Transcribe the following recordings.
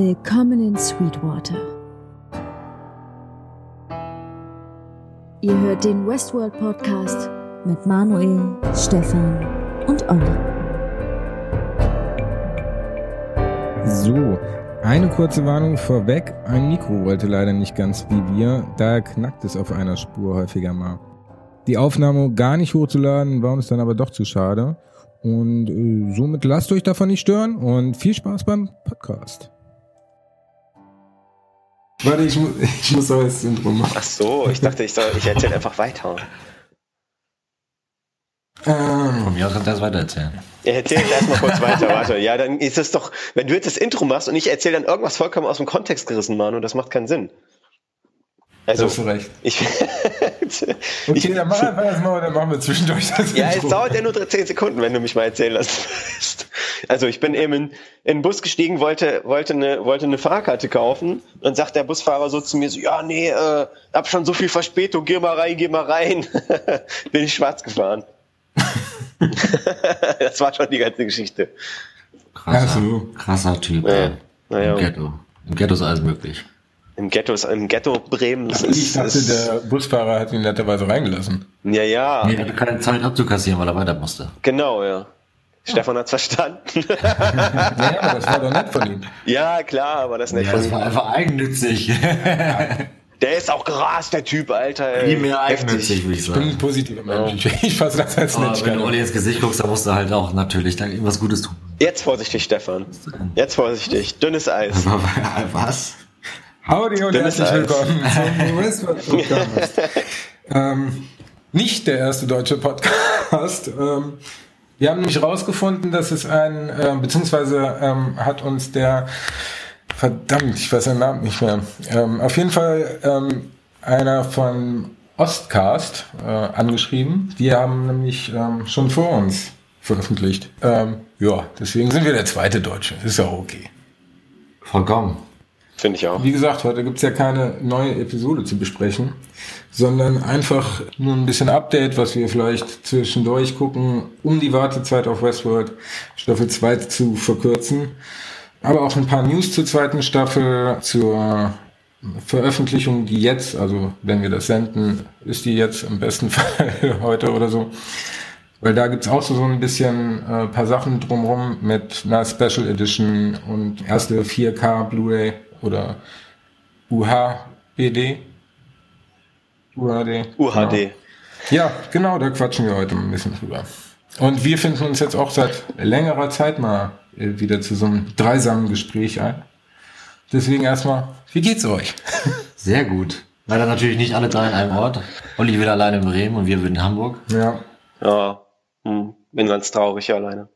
Willkommen in Sweetwater. Ihr hört den Westworld Podcast mit Manuel, Stefan und Olli. So, eine kurze Warnung vorweg. Ein Mikro wollte leider nicht ganz wie wir, daher knackt es auf einer Spur häufiger mal. Die Aufnahme gar nicht hochzuladen war uns dann aber doch zu schade. Und äh, somit lasst euch davon nicht stören und viel Spaß beim Podcast. Warte, ich, mu ich muss auch das Intro machen. Ach so, ich dachte, ich, soll, ich erzähle einfach weiter. Ähm, Von mir aus kannst du das weiter erzählen. Ja, erzähl jetzt erstmal kurz weiter, warte. Ja, dann ist es doch, wenn du jetzt das Intro machst und ich erzähle dann irgendwas vollkommen aus dem Kontext gerissen, Manu, das macht keinen Sinn. Also, hast du recht. ich, Okay, dann mach einfach erstmal und dann machen wir zwischendurch das ja, es Intro. dauert ja nur 10 Sekunden, wenn du mich mal erzählen lassen willst. Also ich bin eben in, in den Bus gestiegen, wollte, wollte, eine, wollte eine Fahrkarte kaufen und sagt der Busfahrer so zu mir so, ja, nee, äh, hab schon so viel Verspätung, geh mal rein, geh mal rein. bin ich schwarz gefahren. das war schon die ganze Geschichte. Krasser, krasser Typ. Ja, naja. Im Ghetto. Im Ghetto ist alles möglich. Im Ghetto, ist- im Ghetto Bremen Ich ist, dachte, ist der Busfahrer hat ihn netterweise reingelassen. ja, ja, Nee, er hatte keine Zeit abzukassieren, weil er weiter musste. genau, ja. Stefan hat's verstanden. Ja, aber das war doch nett von ihm. ja, klar, aber das ist nicht Ja, von das war ihm. einfach eigennützig. Der ist auch gerast, der Typ, Alter. ey. Heftig. eigennützig, würde ich Ich bin ein sagen. positiver Mensch. Ich, ich fasse das als nicht wenn du Olli ins Gesicht guckst, dann musst du halt auch natürlich dann irgendwas Gutes tun. Jetzt vorsichtig, Stefan. Jetzt vorsichtig. Dünnes Eis. Was? Howdy und Dünnes herzlich willkommen zum Westworld Podcast. ähm, nicht der erste deutsche Podcast. Ähm, wir haben nämlich rausgefunden, dass es ein, äh, beziehungsweise ähm, hat uns der, verdammt, ich weiß seinen Namen nicht mehr, ähm, auf jeden Fall ähm, einer von Ostcast äh, angeschrieben. Die haben nämlich ähm, schon vor uns veröffentlicht. Ja, deswegen sind wir der zweite Deutsche. Ist ja okay. Vollkommen. Finde ich auch. Wie gesagt, heute gibt's ja keine neue Episode zu besprechen, sondern einfach nur ein bisschen Update, was wir vielleicht zwischendurch gucken, um die Wartezeit auf Westworld Staffel 2 zu verkürzen. Aber auch ein paar News zur zweiten Staffel, zur Veröffentlichung, die jetzt, also wenn wir das senden, ist die jetzt im besten Fall heute oder so. Weil da gibt's auch so, so ein bisschen äh, paar Sachen drumrum mit einer Special Edition und erste 4K Blu-ray oder UHBD. UHD. UHD. Genau. Ja, genau, da quatschen wir heute ein bisschen drüber. Und wir finden uns jetzt auch seit längerer Zeit mal äh, wieder zu so einem dreisamen Gespräch ein. Deswegen erstmal, wie geht's euch? Sehr gut. Leider natürlich nicht alle drei in einem Ort. Olli wieder alleine in Bremen und wir in Hamburg. Ja, Ja. Hm. Bin ganz traurig alleine.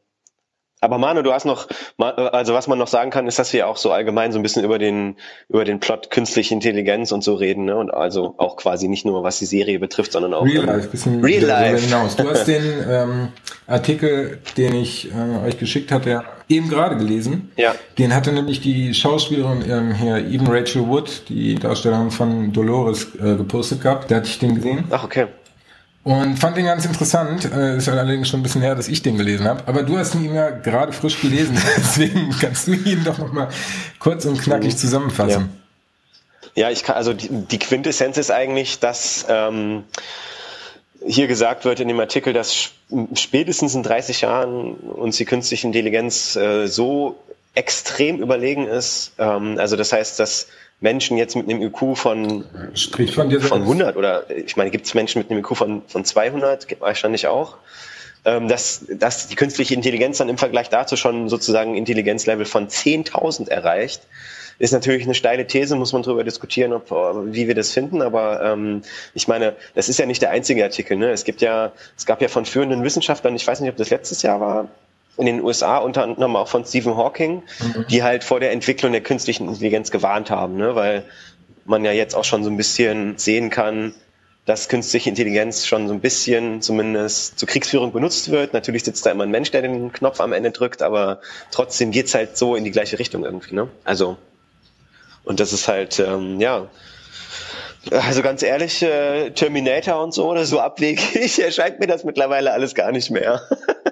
Aber Manu, du hast noch, also was man noch sagen kann, ist, dass wir auch so allgemein so ein bisschen über den, über den Plot künstliche Intelligenz und so reden, ne? Und also auch quasi nicht nur was die Serie betrifft, sondern auch Real Life, bisschen Real Life. hinaus. Du hast den ähm, Artikel, den ich äh, euch geschickt hatte, eben gerade gelesen. Ja. Den hatte nämlich die Schauspielerin ähm, hier, Even Rachel Wood, die Darstellerin von Dolores, äh, gepostet gehabt. Da hatte ich den gesehen. Ach, okay. Und fand den ganz interessant. Äh, ist allerdings schon ein bisschen her, dass ich den gelesen habe. Aber du hast ihn ja gerade frisch gelesen. Deswegen kannst du ihn doch nochmal kurz und knackig zusammenfassen. Ja, ich kann, also die, die Quintessenz ist eigentlich, dass ähm, hier gesagt wird in dem Artikel, dass sp- spätestens in 30 Jahren uns die künstliche Intelligenz äh, so extrem überlegen ist. Ähm, also das heißt, dass Menschen jetzt mit einem IQ von Sprich von von selbst. 100 oder ich meine, gibt es Menschen mit einem IQ von, von 200, gibt- wahrscheinlich auch, ähm, dass, dass die künstliche Intelligenz dann im Vergleich dazu schon sozusagen ein Intelligenzlevel von 10.000 erreicht, ist natürlich eine steile These, muss man darüber diskutieren, ob, wie wir das finden, aber ähm, ich meine, das ist ja nicht der einzige Artikel. Ne? Es gibt ja, es gab ja von führenden Wissenschaftlern, ich weiß nicht, ob das letztes Jahr war, in den USA, unter anderem auch von Stephen Hawking, die halt vor der Entwicklung der künstlichen Intelligenz gewarnt haben, ne? weil man ja jetzt auch schon so ein bisschen sehen kann, dass künstliche Intelligenz schon so ein bisschen zumindest zur Kriegsführung benutzt wird. Natürlich sitzt da immer ein Mensch, der den Knopf am Ende drückt, aber trotzdem geht's halt so in die gleiche Richtung irgendwie. Ne? Also, und das ist halt, ähm, ja, also ganz ehrlich, äh, Terminator und so oder so abwegig erscheint mir das mittlerweile alles gar nicht mehr.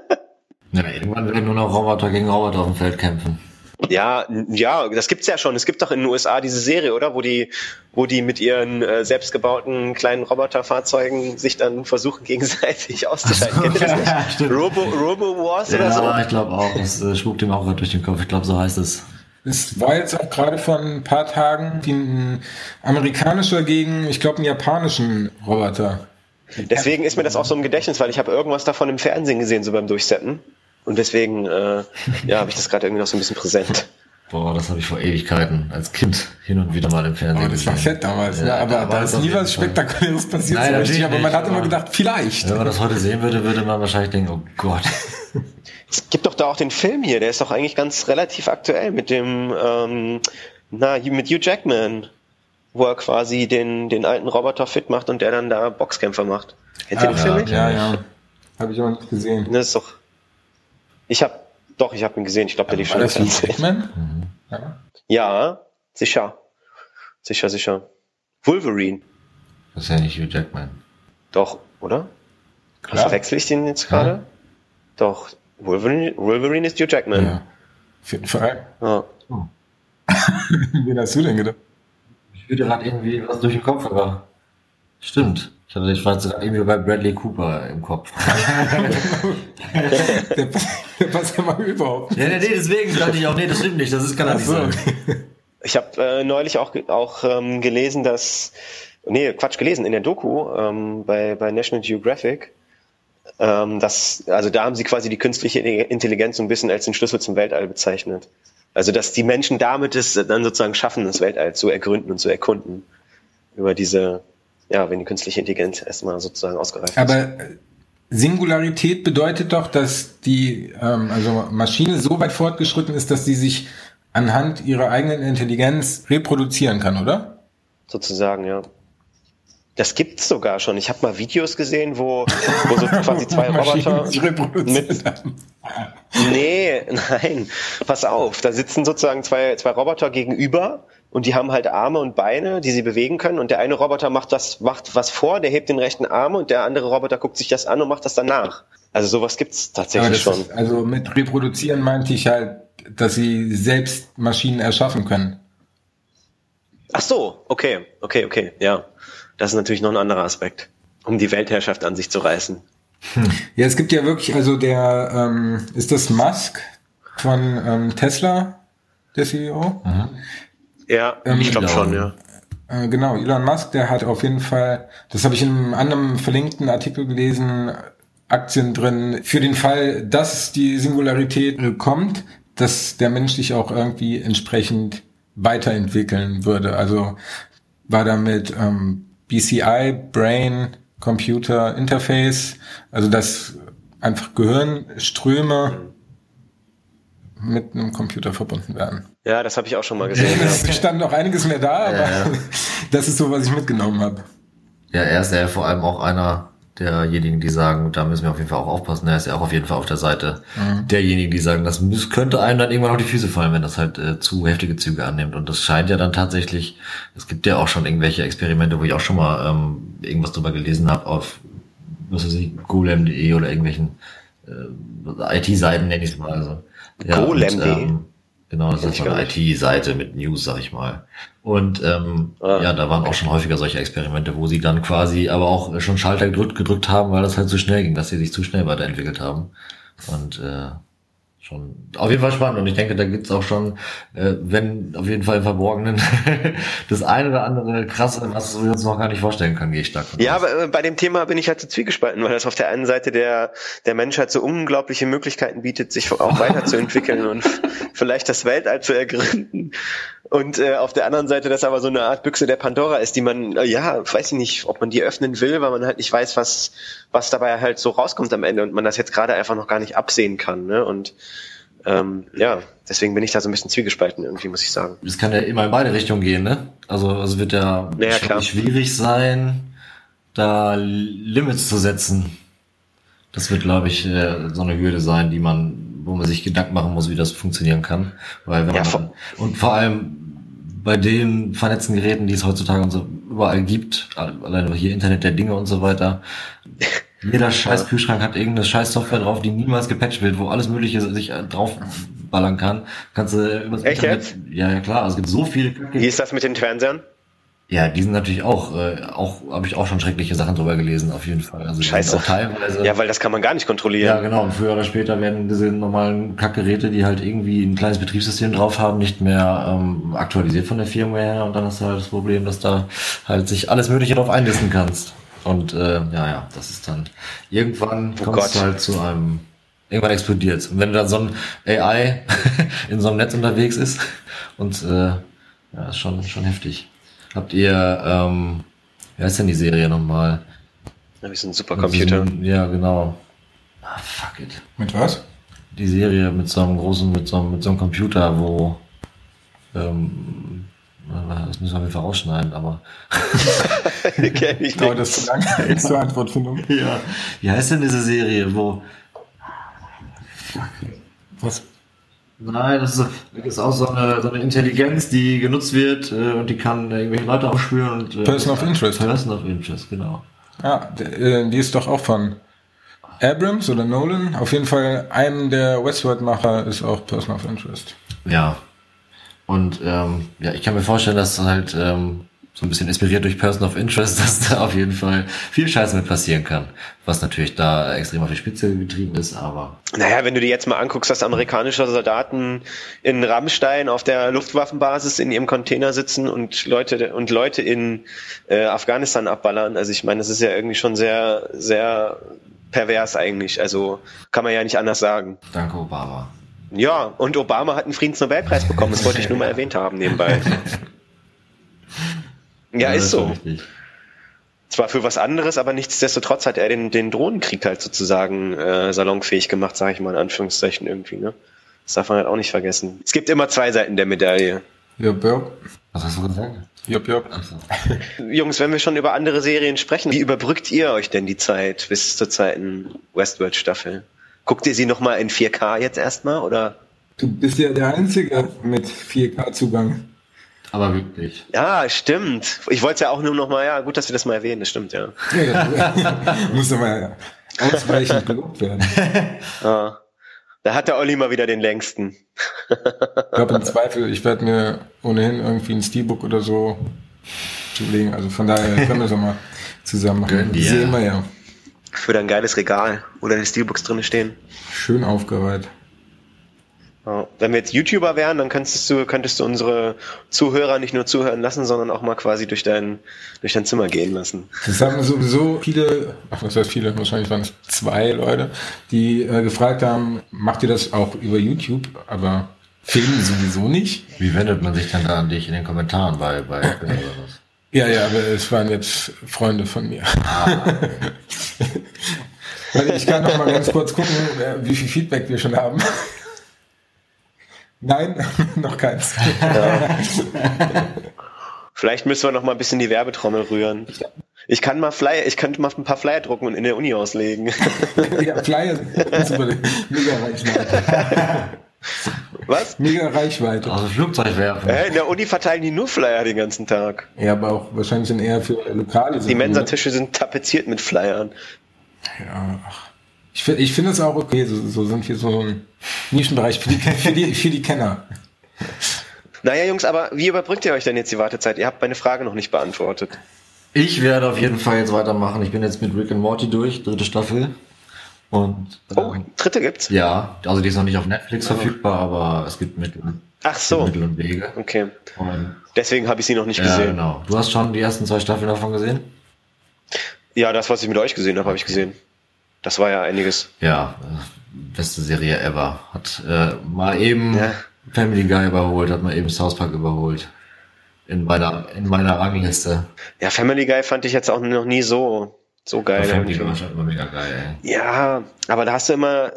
Ja, irgendwann werden nur noch Roboter gegen Roboter auf dem Feld kämpfen. Ja, ja, das gibt's ja schon. Es gibt doch in den USA diese Serie, oder? Wo die, wo die mit ihren äh, selbstgebauten kleinen Roboterfahrzeugen sich dann versuchen, gegenseitig auszuschalten. Kennt ihr das nicht? stimmt. Robo, Robo Wars oder Ja, so? ich glaube auch. Das äh, spukt ihm auch gerade durch den Kopf. Ich glaube, so heißt es. Es war jetzt auch gerade vor ein paar Tagen ein amerikanischer gegen, ich glaube, einen japanischen Roboter. Deswegen ist mir das auch so im Gedächtnis, weil ich habe irgendwas davon im Fernsehen gesehen, so beim Durchsetzen. Und deswegen, äh, ja, habe ich das gerade irgendwie noch so ein bisschen präsent. Boah, das habe ich vor Ewigkeiten als Kind hin und wieder mal im Fernsehen Aber das war gesehen. fett damals, ne? Ja, aber da war ist nie was. Spektakuläres passiert Nein, so richtig, natürlich aber man hat immer gedacht, vielleicht. Wenn man das heute sehen würde, würde man wahrscheinlich denken, oh Gott. Es gibt doch da auch den Film hier, der ist doch eigentlich ganz relativ aktuell mit dem, ähm, na, mit Hugh Jackman, wo er quasi den, den alten Roboter fit macht und der dann da Boxkämpfer macht. Kennt ihr den Ah, Film ja, nicht? ja, ja. Habe ich aber nicht gesehen. Das ist doch. Ich habe doch, ich habe ihn gesehen. Ich glaube, der lief schon das Hugh Fernsehen. Jackman? Ja. Ja, sicher, sicher, sicher. Wolverine, Das ist ja nicht Hugh Jackman. doch, oder? Klar. Verwechsel ich den jetzt gerade? Doch, Wolverine, Wolverine ist Hugh Jackman. ja. Auf jeden Fall. Ja. Wen hast du denn gedacht? Ich würde gerade irgendwie was durch den Kopf, aber stimmt. Ich hatte ich war jetzt irgendwie bei Bradley Cooper im Kopf. Der, der passt ja mal überhaupt. ja, nee, nee, deswegen dachte ich auch, nee, das stimmt nicht, das ist kann Ach nicht so. sein. Ich habe äh, neulich auch, auch ähm, gelesen, dass, nee, Quatsch, gelesen in der Doku ähm, bei, bei National Geographic, ähm, dass, also da haben sie quasi die künstliche Intelligenz so ein bisschen als den Schlüssel zum Weltall bezeichnet. Also dass die Menschen damit es dann sozusagen schaffen, das Weltall zu ergründen und zu erkunden. Über diese, ja, wenn die künstliche Intelligenz erstmal sozusagen ausgereift ist. Aber Singularität bedeutet doch, dass die ähm, also Maschine so weit fortgeschritten ist, dass sie sich anhand ihrer eigenen Intelligenz reproduzieren kann, oder? sozusagen, ja. Das gibt's sogar schon. Ich habe mal Videos gesehen, wo, wo so quasi zwei Roboter mit, haben. Nee, nein. Pass auf, da sitzen sozusagen zwei, zwei Roboter gegenüber und die haben halt Arme und Beine, die sie bewegen können und der eine Roboter macht das, macht was vor, der hebt den rechten Arm und der andere Roboter guckt sich das an und macht das danach. Also sowas gibt's tatsächlich schon. ist, also mit reproduzieren meinte ich halt, dass sie selbst Maschinen erschaffen können. Ach so, okay, okay, okay, ja. Das ist natürlich noch ein anderer Aspekt, um die Weltherrschaft an sich zu reißen. Ja, es gibt ja wirklich, also der, ähm, ist das Musk von ähm, Tesla, der CEO? Ja, Ähm, ich glaube schon, ja. Äh, genau, Elon Musk, der hat auf jeden Fall, das habe ich in einem anderen verlinkten Artikel gelesen, Aktien drin, für den Fall, dass die Singularität kommt, dass der Mensch sich auch irgendwie entsprechend weiterentwickeln würde. Also war damit ähm, BCI, Brain, Computer Interface, also dass einfach Gehirnströme mit einem Computer verbunden werden. Ja, das habe ich auch schon mal gesehen. ja. Es stand noch einiges mehr da, aber Ja, ja. das ist so, was ich mitgenommen habe. Ja, er ist ja vor allem auch einer derjenigen, die sagen, da müssen wir auf jeden Fall auch aufpassen. Er ist ja auch auf jeden Fall auf der Seite derjenigen, die sagen, das könnte einem dann irgendwann auf die Füße fallen, wenn das halt äh, zu heftige Züge annimmt. Und das scheint ja dann tatsächlich, es gibt ja auch schon irgendwelche Experimente, wo ich auch schon mal ähm, irgendwas drüber gelesen habe auf, was weiß ich, golem.de oder irgendwelchen äh, IT-Seiten, nenne ich es mal. Also, ja, Golem.de? ähm, Genau, das ist so eine. IT-Seite mit News, sag ich mal. Und ähm, Ah. ja, da waren auch schon häufiger solche Experimente, wo sie dann quasi aber auch schon Schalter gedrückt, gedrückt haben, weil das halt zu schnell ging, dass sie sich zu schnell weiterentwickelt haben. Und äh, schon auf jeden Fall spannend. Und ich denke, da gibt's auch schon, äh, wenn auf jeden Fall im Verborgenen, das eine oder andere krasse, was wir uns noch gar nicht vorstellen können, gehe ich stark von Ja, aus. aber äh, bei dem Thema bin ich halt so zwiegespalten, weil das auf der einen Seite der, der Mensch halt so unglaubliche Möglichkeiten bietet, sich auch weiterzuentwickeln und vielleicht das Weltall zu ergründen. Und äh, auf der anderen Seite das aber so eine Art Büchse der Pandora ist, die man, äh, ja, weiß ich nicht, ob man die öffnen will, weil man halt nicht weiß, was, was dabei halt so rauskommt am Ende und man das jetzt gerade einfach noch gar nicht absehen kann. Ne? Und ähm, ja, deswegen bin ich da so ein bisschen zwiegespalten irgendwie, muss ich sagen. Das kann ja immer in beide Richtungen gehen, ne? Also es wird ja, Ja, sch- klar. schwierig sein, da Limits zu setzen. Das wird, glaube ich, äh, so eine Hürde sein, die man, wo man sich Gedanken machen muss, wie das funktionieren kann. Weil wenn Ja, man, und vor allem bei den vernetzten Geräten, die es heutzutage und so überall gibt, alleine hier Internet der Dinge und so weiter, jeder scheiß Kühlschrank hat irgendeine scheiß Software drauf, die niemals gepatcht wird, wo alles Mögliche sich äh, drauf ballern kann, kannst du über das Echt Internet, ja, ja klar, es gibt so viele Wie ist das mit den Fernsehern? Ja, die sind natürlich auch, äh, auch habe ich auch schon schreckliche Sachen drüber gelesen, auf jeden Fall. Also Scheiße. auch teilweise. Ja, weil das kann man gar nicht kontrollieren. Ja, genau. Und früher oder später werden diese normalen Kackgeräte, die halt irgendwie ein kleines Betriebssystem drauf haben, nicht mehr ähm, aktualisiert von der Firma her. Und dann hast du halt das Problem, dass da halt sich alles Mögliche drauf einlisten kannst. Und äh, ja, ja, das ist dann irgendwann Oh kommst Gott. du halt zu einem irgendwann explodiert. Und wenn dann so ein AI in so einem Netz unterwegs ist und äh, ja, ist schon schon heftig. Habt ihr ähm, wie heißt denn die Serie nochmal? Ja, wir sind ein Supercomputer. Ja, genau. Ah, fuck it. Mit was? Die Serie mit so einem großen, mit so einem, mit so einem Computer, wo ähm, das müssen wir auf jeden Fall rausschneiden, aber Kenn ich nicht. das zu lange zur Antwortfindung? ja. Wie heißt denn diese Serie, wo Was? Nein, das ist, das ist auch so eine, so eine Intelligenz, die genutzt wird äh, und die kann irgendwelche Leute aufspüren und äh, Person of Interest. Person of Interest, genau. Ja, der, äh, die ist doch auch von Abrams oder Nolan. Auf jeden Fall einem der Westworld-Macher ist auch Person of Interest. Ja. Und ähm, ja, ich kann mir vorstellen, dass halt ähm, so ein bisschen inspiriert durch Person of Interest, dass da auf jeden Fall viel Scheiße mit passieren kann. Was natürlich da extrem auf die Spitze getrieben ist, aber Naja, wenn du dir jetzt mal anguckst, dass amerikanische Soldaten in Rammstein auf der Luftwaffenbasis in ihrem Container sitzen und Leute und Leute in äh, Afghanistan abballern. Also ich meine, das ist ja irgendwie schon sehr, sehr pervers eigentlich. Also kann man ja nicht anders sagen. danke Obama. Ja, und Obama hat einen Friedensnobelpreis bekommen. Das wollte ich nur mal erwähnt haben nebenbei. Ja, das ist so. richtig. Zwar für was anderes, aber nichtsdestotrotz hat er den, den Drohnenkrieg halt sozusagen äh, salonfähig gemacht, sage ich mal in Anführungszeichen irgendwie. Ne? Das darf man halt auch nicht vergessen. Es gibt immer zwei Seiten der Medaille. Jupp, jupp. Was hast du gesagt? Jupp, jupp. Jungs, wenn wir schon über andere Serien sprechen, wie überbrückt ihr euch denn die Zeit bis zur zweiten Westworld-Staffel? Guckt ihr sie nochmal in 4K jetzt erstmal oder? Du bist ja der Einzige mit 4K-Zugang. Aber wirklich. Ja, stimmt. Ich wollte es ja auch nur nochmal, ja, gut, dass wir das mal erwähnen, das stimmt, ja. Muss aber ausreichend gelobt werden. ja. Da hat der Olli mal wieder den längsten. Ich glaube im Zweifel, ich werde mir ohnehin irgendwie ein Steelbook oder so zulegen. Also von daher können wir es auch mal zusammen machen. Dir. Sehen wir ja. Für dein geiles Regal, wo deine Steelbooks drinne stehen. Schön aufgereiht. Wenn wir jetzt YouTuber wären, dann könntest du, könntest du unsere Zuhörer nicht nur zuhören lassen, sondern auch mal quasi durch dein, durch dein Zimmer gehen lassen. Das haben sowieso viele, ach was heißt viele, wahrscheinlich waren es zwei Leute, die äh, gefragt haben, macht ihr das auch über YouTube? Aber filmen sowieso nicht. Wie wendet man sich denn da an dich in den Kommentaren bei, bei oder was? Ja, ja, aber es waren jetzt Freunde von mir. Warte, ich kann noch mal ganz kurz gucken, äh, wie viel Feedback wir schon haben. Nein, noch keins. Vielleicht müssen wir noch mal ein bisschen die Werbetrommel rühren. Ich kann mal Flyer, ich könnte mal ein paar Flyer drucken und in der Uni auslegen. Ja, Flyer. Mega Reichweite. Was? Mega Reichweite. Also Flugzeug werfen. Äh, in der Uni verteilen die nur Flyer den ganzen Tag. Ja, aber auch wahrscheinlich dann eher für lokale Die Sachen? Mensatische sind tapeziert mit Flyern. Ja, ach. Ich finde ich finde es auch okay, so, so sind wir so ein Nischenbereich für die, für die, für die Kenner. Naja, Jungs, aber wie überbrückt ihr euch denn jetzt die Wartezeit? Ihr habt meine Frage noch nicht beantwortet. Ich werde auf jeden Fall jetzt weitermachen. Ich bin jetzt mit Rick and Morty durch, dritte Staffel. Und Oh, ähm, dritte gibt's? ja, also die ist noch nicht auf Netflix verfügbar, aber es gibt Mittel, Ach so. Mittel und Wege. Okay. Und, Deswegen habe ich sie noch nicht ja, gesehen. genau. Du hast schon die ersten zwei Staffeln davon gesehen? Ja, das, was ich mit euch gesehen habe, habe ich gesehen. Das war ja einiges. Ja, äh, beste Serie ever. Hat äh, mal eben Ja. Family Guy überholt, hat mal eben South Park überholt. In meiner, in meiner Rangliste. Ja, Family Guy fand ich jetzt auch noch nie so, so geil. Family Guy war schon immer mega geil, ey. Ja, aber da hast du immer,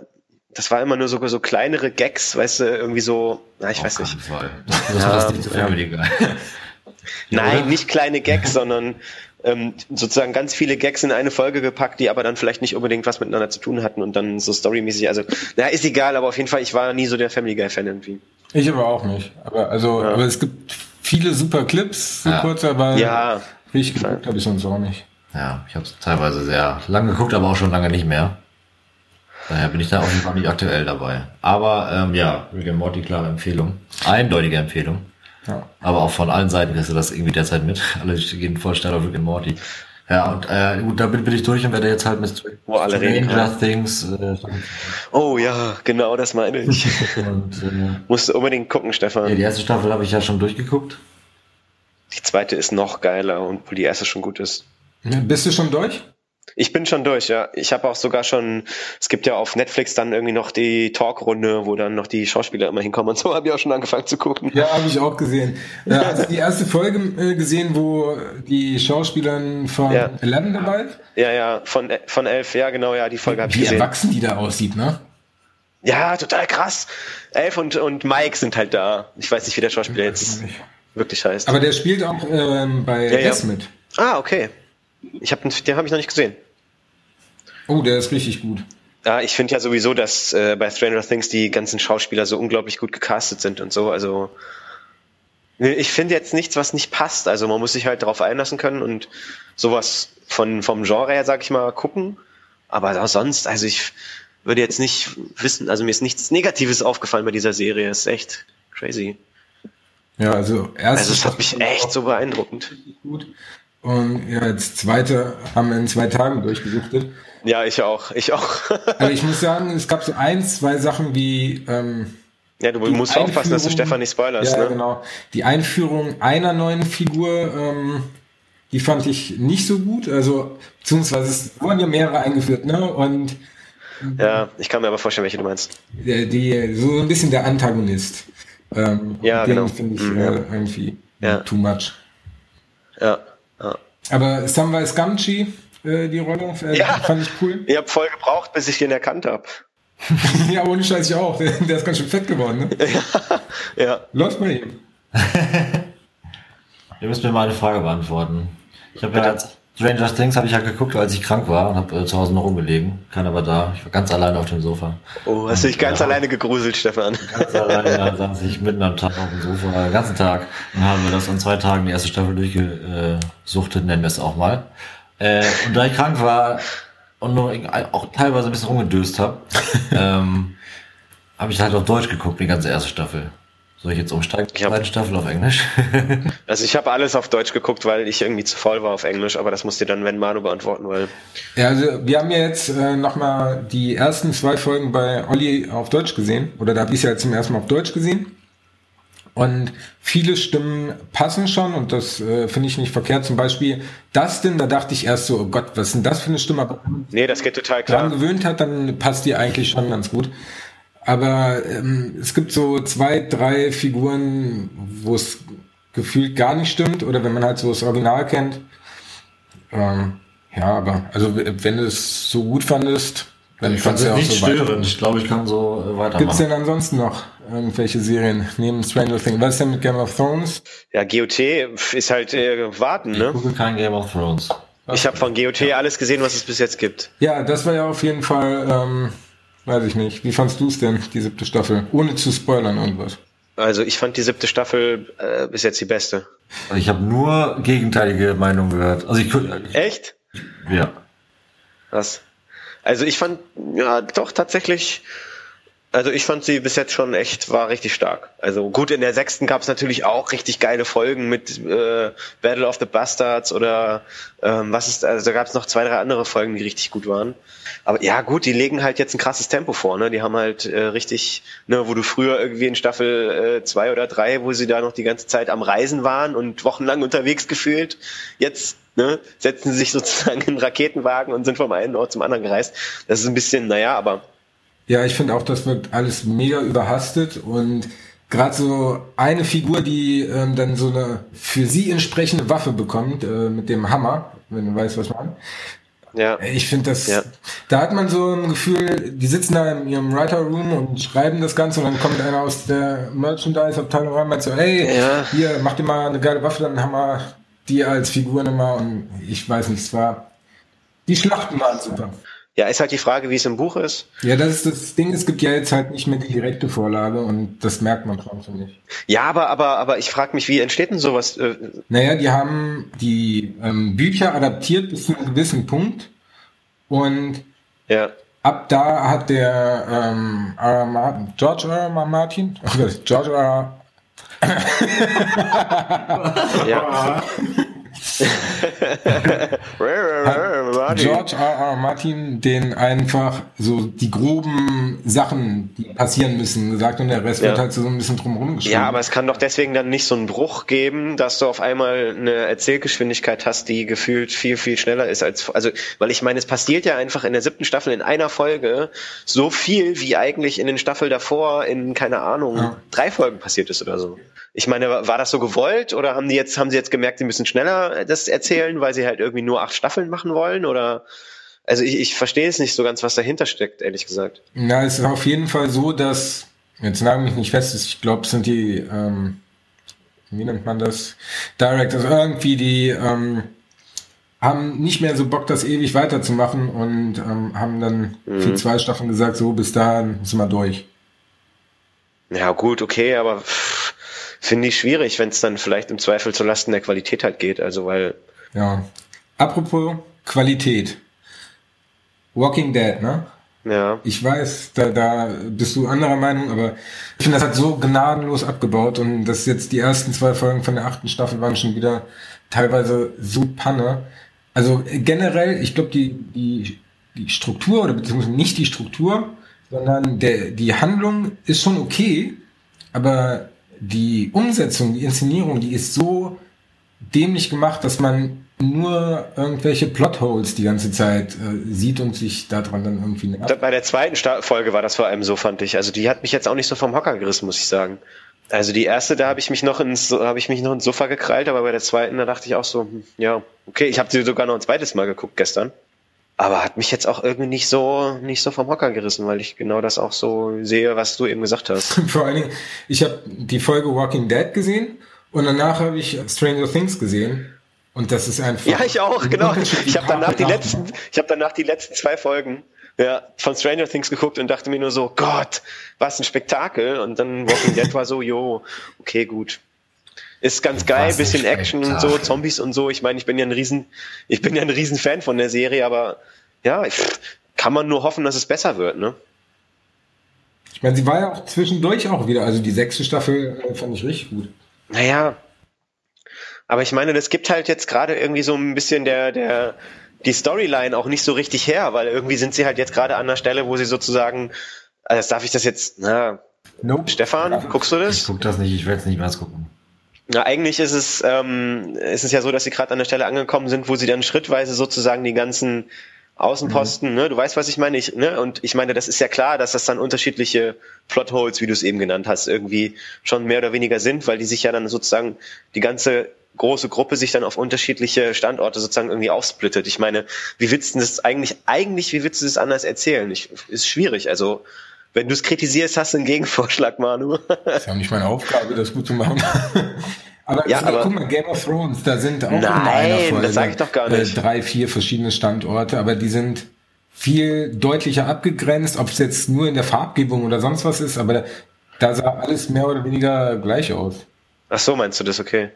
das war immer nur so, so kleinere Gags, weißt du, irgendwie so, na, ich weiß Auf nicht. keinen Fall. Das, war das nicht zu. Family Guy. Nein, nicht kleine Gags, sondern ähm, sozusagen ganz viele Gags in eine Folge gepackt, die aber dann vielleicht nicht unbedingt was miteinander zu tun hatten und dann so storymäßig, also, na, ist egal, aber auf jeden Fall, ich war nie so der Family Guy Fan irgendwie. Ich aber auch nicht. Aber also, Ja. aber es gibt viele super Clips, so Ja. kurz, aber Ja, richtig geguckt habe ich sonst auch nicht. Ja, ich habe es teilweise sehr lange geguckt, aber auch schon lange nicht mehr. Daher bin ich da auf jeden Fall nicht aktuell dabei. Aber ähm, ja, Rick and Morty, klare Empfehlung. Eindeutige Empfehlung. Ja. Aber auch von allen Seiten kriegst du das irgendwie derzeit mit. Alle gehen voll schnell auf Rick and Morty. Ja, und äh, gut, da bin, bin ich durch und werde jetzt halt mit Wo alle reden. Things äh, Oh ja, genau das meine ich. und äh, Musst du unbedingt gucken, Stefan. ja, die erste Staffel habe ich ja schon durchgeguckt. Die zweite ist noch geiler und wo die erste schon gut ist. Bist du schon durch? Ich bin schon durch, ja. Ich habe auch sogar schon, es gibt ja auf Netflix dann irgendwie noch die Talkrunde, wo dann noch die Schauspieler immer hinkommen und so habe ich auch schon angefangen zu gucken. Ja, habe ich auch gesehen. Ja, also die erste Folge äh, gesehen, wo die Schauspielerin von Ja. Eleven dabei. Ja, ja, von, von elf, ja genau, ja, die Folge habe ich Wie gesehen. erwachsen die da aussieht, ne? Ja, total krass. Elf und, und Mike sind halt da. Ich weiß nicht, wie der Schauspieler jetzt wirklich heißt. Aber der spielt auch ähm, bei Ja, ja. S mit. ah, okay. Ich hab, den habe ich noch nicht gesehen. Oh, der ist richtig gut. Ja, ich finde ja sowieso, dass äh, bei Stranger Things die ganzen Schauspieler so unglaublich gut gecastet sind und so. Also ich finde jetzt nichts, was nicht passt. Also man muss sich halt darauf einlassen können und sowas von vom Genre her, sag ich mal, gucken. Aber auch sonst, also ich würde jetzt nicht wissen, also mir ist nichts Negatives aufgefallen bei dieser Serie. ist echt crazy. Ja, also erste Also es hat mich echt so beeindruckend. gut. Und ja, jetzt zweite haben wir in zwei Tagen durchgesuchtet. Ja, ich auch, ich auch. Aber ich muss sagen, es gab so ein, zwei Sachen wie ähm, ja, du Die musst aufpassen, dass du Einführung- Stefan nicht spoilerst. ja, ne? genau. Die Einführung einer neuen Figur, ähm, die fand ich nicht so gut. Also, beziehungsweise es wurden ja mehrere eingeführt, ne? Und Ja, ich kann mir aber vorstellen, welche du meinst. der, die, so ein bisschen der Antagonist. Ähm, Ja, den genau. finde ich Mhm, äh, ja. irgendwie Ja. too much. Ja. Aber Samwise Gamgee, äh, die Rolle, äh, Ja. fand ich cool. Ich habe voll gebraucht, bis ich den erkannt habe. ja, ohne Scheiß ich auch. Der, der ist ganz schön fett geworden, ne? Ja. Läuft bei ihm. Ihr müsst mir mal eine Frage beantworten. Ich habe ja als Stranger Things habe ich ja geguckt, als ich krank war und habe äh, zu Hause noch rumgelegen. Keiner war da. Ich war ganz alleine auf dem Sofa. Oh, hast du dich ganz Ja. alleine gegruselt, Stefan? Ganz alleine da saß ich mitten am Tag auf dem Sofa, den ganzen Tag. Und haben wir das an zwei Tagen die erste Staffel durchgesuchtet, nennen wir es auch mal. Äh, und da ich krank war und nur auch teilweise ein bisschen rumgedöst habe, ähm, habe ich halt auf Deutsch geguckt, die ganze erste Staffel. Soll ich jetzt umsteigen? Ich hab- Zweite Staffel auf Englisch. Also ich habe alles auf Deutsch geguckt, weil ich irgendwie zu faul war auf Englisch, aber das musst dir dann, wenn Manu beantworten, weil Ja, also wir haben ja jetzt äh, nochmal die ersten zwei Folgen bei Olli auf Deutsch gesehen. Oder da habe ich ja zum ersten Mal auf Deutsch gesehen. Und viele Stimmen passen schon und das äh, finde ich nicht verkehrt. Zum Beispiel Dustin, da dachte ich erst so, oh Gott, was ist denn das für eine Stimme? Aber wenn man nee, das geht total klar. gewöhnt hat, dann passt die eigentlich schon ganz gut. Aber ähm, es gibt so zwei, drei Figuren, wo es gefühlt gar nicht stimmt oder wenn man halt so das Original kennt. Ähm, ja, aber also wenn du es so gut fandest, dann Ich fand es ja auch nicht so störend. Ich glaube, ich kann so äh, Gibt's weitermachen. denn ansonsten noch irgendwelche Serien neben Stranger Things? Was ist denn mit Game of Thrones? Ja, GOT ist halt äh, warten, Ich ne? gucke kein Game of Thrones. Ich habe von GOT alles gesehen, was es bis jetzt gibt. Ja, das war ja auf jeden Fall, ähm, weiß ich nicht. Wie fandst du es denn, die siebte Staffel? Ohne zu spoilern irgendwas. Also ich fand die siebte Staffel äh, bis jetzt die beste. Also ich habe nur gegenteilige Meinungen gehört. Also ich gu- Echt? ja. Was? Also ich fand, ja, doch tatsächlich, also ich fand sie bis jetzt schon echt, war richtig stark. Also gut, in der sechsten gab es natürlich auch richtig geile Folgen mit äh, Battle of the Bastards oder ähm, was ist, also da gab es noch zwei, drei andere Folgen, die richtig gut waren. Aber ja, gut, die legen halt jetzt ein krasses Tempo vor, ne? Die haben halt äh, richtig, ne, wo du früher irgendwie in Staffel äh, zwei oder drei, wo sie da noch die ganze Zeit am Reisen waren und wochenlang unterwegs gefühlt, jetzt ne, setzen sie sich sozusagen in Raketenwagen und sind vom einen Ort zum anderen gereist. Das ist ein bisschen, naja, aber Ja, ich finde auch, das wird alles mega überhastet und gerade so eine Figur, die ähm, dann so eine für sie entsprechende Waffe bekommt, äh, mit dem Hammer, wenn du weißt, was ich meine. ja. Ich finde das, Ja. da hat man so ein Gefühl, die sitzen da in ihrem Writer Room und schreiben das Ganze und dann kommt einer aus der Merchandise-Abteilung rein und meint so, hey, Ja. hier, mach dir mal eine geile Waffe, dann haben wir die als Figur nochmal und ich weiß nicht, es war, die Schlachten waren super. Ja, ist halt die Frage, wie es im Buch ist. Ja, das ist das Ding, es gibt ja jetzt halt nicht mehr die direkte Vorlage und das merkt man schon, finde ich. Ja, aber, aber, aber ich frage mich, wie entsteht denn sowas? Äh, Naja, die haben die ähm, Bücher adaptiert bis zu einem gewissen Punkt und ja. ab da hat der ähm, R. Martin, George R. Martin, George R. Ja. George R. R. Martin den einfach so die groben Sachen, die passieren müssen, gesagt und der Rest Ja. wird halt so ein bisschen drumherum geschrieben. Ja, aber es kann doch deswegen dann nicht so einen Bruch geben, dass du auf einmal eine Erzählgeschwindigkeit hast, die gefühlt viel, viel schneller ist als, also, weil ich meine, es passiert ja einfach in der siebten Staffel in einer Folge so viel, wie eigentlich in den Staffeln davor in, keine Ahnung, Ja. drei Folgen passiert ist oder so. Ich meine, war das so gewollt oder haben die jetzt, haben sie jetzt gemerkt, sie müssen schneller das erzählen, weil sie halt irgendwie nur acht Staffeln machen wollen oder, also ich, ich verstehe es nicht so ganz, was dahinter steckt, ehrlich gesagt. Na, es ist auf jeden Fall so, dass, jetzt nagel mich nicht fest, ich glaube, es sind die, ähm, wie nennt man das? Direct, also irgendwie die, ähm, haben nicht mehr so Bock, das ewig weiterzumachen und ähm, haben dann für zwei Staffeln gesagt, so bis dahin sind wir durch. Ja, gut, okay, aber finde ich schwierig, wenn es dann vielleicht im Zweifel zu Lasten der Qualität halt geht. Also, weil, Ja. Apropos Qualität. Walking Dead, ne? ja, Ich weiß, da, da bist du anderer Meinung, aber ich finde, das hat so gnadenlos abgebaut und das jetzt die ersten zwei Folgen von der achten Staffel waren schon wieder teilweise so Panne. Also äh, generell, ich glaube, die, die, die Struktur oder beziehungsweise nicht die Struktur, sondern der, die Handlung ist schon okay, aber die Umsetzung, die Inszenierung, die ist so dämlich gemacht, dass man nur irgendwelche Plotholes die ganze Zeit äh, sieht und sich daran dann irgendwie nervt. Bei der zweiten Folge war das vor allem so, fand ich. Also, die hat mich jetzt auch nicht so vom Hocker gerissen, muss ich sagen. Also, die erste, da habe ich mich noch ins, habe ich mich noch ins Sofa gekrallt, aber bei der zweiten, da dachte ich auch so, hm, ja, okay, ich habe sie sogar noch ein zweites Mal geguckt gestern. Aber hat mich jetzt auch irgendwie nicht so, nicht so vom Hocker gerissen, weil ich genau das auch so sehe, was du eben gesagt hast. Vor allen Dingen, ich habe die Folge Walking Dead gesehen und danach habe ich Stranger Things gesehen und das ist einfach. Ja, ich auch, genau. Ich habe danach die letzten, ich habe danach die letzten zwei Folgen ja, von Stranger Things geguckt und dachte mir nur so, Gott, was ein Spektakel. Und dann Walking Dead war so, jo, okay, gut. Ist ganz geil, Was ein bisschen Action und so. Zombies und so. Ich meine, ich bin ja ein riesen, ich bin ja ein riesen Fan von der Serie, aber ja, ich, kann man nur hoffen, dass es besser wird, ne? Ich meine, sie war ja auch zwischendurch auch wieder, also die sechste Staffel äh, fand ich richtig gut. Naja, aber ich meine, das gibt halt jetzt gerade irgendwie so ein bisschen der, der, die Storyline auch nicht so richtig her, weil irgendwie sind sie halt jetzt gerade an der Stelle, wo sie sozusagen, also darf ich das jetzt, na, Nope. Stefan, guckst du Ich das? guck das nicht, ich werde es nicht mehr gucken. Na, eigentlich ist es, ähm, ist es ja so, dass sie gerade an der Stelle angekommen sind, wo sie dann schrittweise sozusagen die ganzen Außenposten, ne, du weißt, was ich meine, ich, ne, und ich meine, das ist ja klar, dass das dann unterschiedliche Plotholes, wie du es eben genannt hast, irgendwie schon mehr oder weniger sind, weil die sich ja dann sozusagen die ganze große Gruppe sich dann auf unterschiedliche Standorte sozusagen irgendwie aufsplittet. Ich meine, wie willst du das eigentlich, eigentlich, wie willst du das anders erzählen? Ich, ist schwierig, also, wenn du es kritisierst, hast du einen Gegenvorschlag, Manu. Ist ja auch nicht meine Aufgabe, das gut zu machen. aber, Ja, also, aber- guck mal, Game of Thrones, da sind auch in Nein, einer das Folge sag ich doch gar nicht. Äh, drei, vier verschiedene Standorte, aber die sind viel deutlicher abgegrenzt, ob es jetzt nur in der Farbgebung oder sonst was ist, aber da, da sah alles mehr oder weniger gleich aus. Ach so, meinst du das, okay.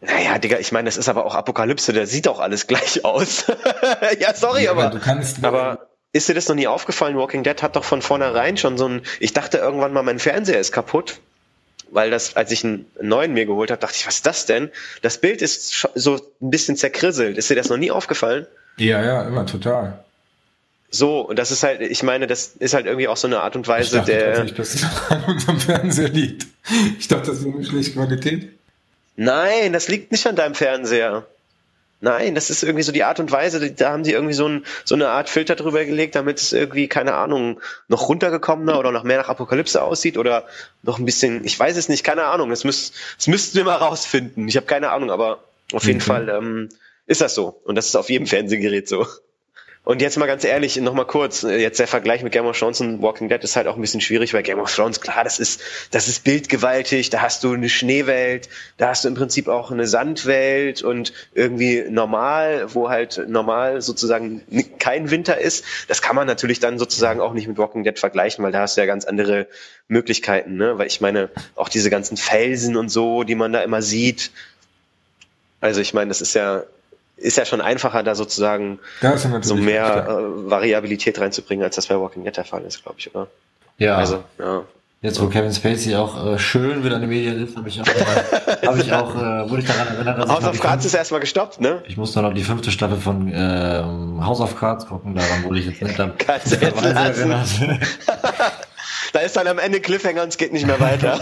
Naja, Digga, ich meine, das ist aber auch Apokalypse, da sieht auch alles gleich aus. ja, sorry, Ja, aber, aber du kannst- aber ist dir das noch nie aufgefallen? Walking Dead hat doch von vornherein schon so ein, ich dachte irgendwann mal, mein Fernseher ist kaputt. Weil das, als ich einen neuen mir geholt habe, dachte ich, was ist das denn? Das Bild ist so ein bisschen zerkrisselt. Ist dir das noch nie aufgefallen? Ja, ja, immer total. So, und das ist halt, ich meine, das ist halt irgendwie auch so eine Art und Ich Weise dachte der. tatsächlich, dass es an unserem Fernseher liegt. Ich dachte, das wäre eine schlechte Qualität. Nein, das liegt nicht an deinem Fernseher. Nein, das ist irgendwie so die Art und Weise, da haben die irgendwie so, ein, so eine Art Filter drüber gelegt, damit es irgendwie, keine Ahnung, noch runtergekommener oder noch mehr nach Apokalypse aussieht oder noch ein bisschen, ich weiß es nicht, keine Ahnung, das, müsst, das müssten wir mal rausfinden. Ich habe keine Ahnung, aber auf jeden Okay. Fall ähm, ist das so. Und das ist auf jedem Fernsehgerät so. Und jetzt mal ganz ehrlich, noch mal kurz, äh, jetzt der Vergleich mit Game of Thrones und Walking Dead ist halt auch ein bisschen schwierig, weil Game of Thrones, klar, das ist, das ist bildgewaltig, da hast du eine Schneewelt, da hast du im Prinzip auch eine Sandwelt und irgendwie normal, wo halt normal sozusagen kein Winter ist. Das kann man natürlich dann sozusagen auch nicht mit Walking Dead vergleichen, weil da hast du ja ganz andere Möglichkeiten, ne? Weil ich meine, auch diese ganzen Felsen und so, die man da immer sieht. Also ich meine, das ist ja, ist ja schon einfacher, da sozusagen so mehr äh, Variabilität reinzubringen, als das bei Walking Dead der Fall ist, glaube ich, oder? Ja. Also, ja. Jetzt, wo Kevin Spacey auch äh, schön wieder in den Medien ist, habe ich auch, äh, hab ich auch äh, wurde ich daran erinnert, dass House of Cards ist erstmal gestoppt, ne? Ich muss dann noch die fünfte Staffel von äh, House of Cards gucken, daran wurde ich jetzt nicht dann erinnert. da ist dann am Ende Cliffhanger und es geht nicht mehr weiter.